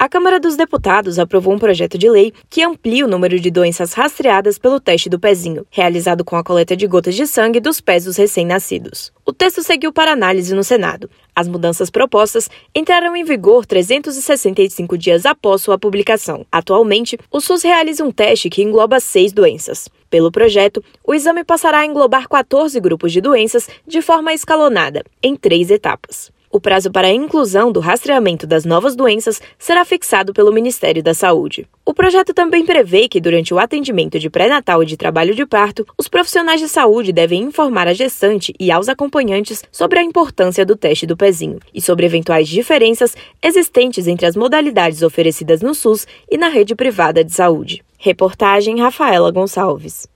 A Câmara dos Deputados aprovou um projeto de lei que amplia o número de doenças rastreadas pelo teste do pezinho, realizado com a coleta de gotas de sangue dos pés dos recém-nascidos. O texto seguiu para análise no Senado. As mudanças propostas entraram em vigor 365 dias após sua publicação. Atualmente, o SUS realiza um teste que engloba seis doenças. Pelo projeto, o exame passará a englobar 14 grupos de doenças de forma escalonada, em três etapas. O prazo para a inclusão do rastreamento das novas doenças será fixado pelo Ministério da Saúde. O projeto também prevê que, durante o atendimento de pré-natal e de trabalho de parto, os profissionais de saúde devem informar a gestante e aos acompanhantes sobre a importância do teste do pezinho e sobre eventuais diferenças existentes entre as modalidades oferecidas no SUS e na rede privada de saúde. Reportagem Rafaela Gonçalves.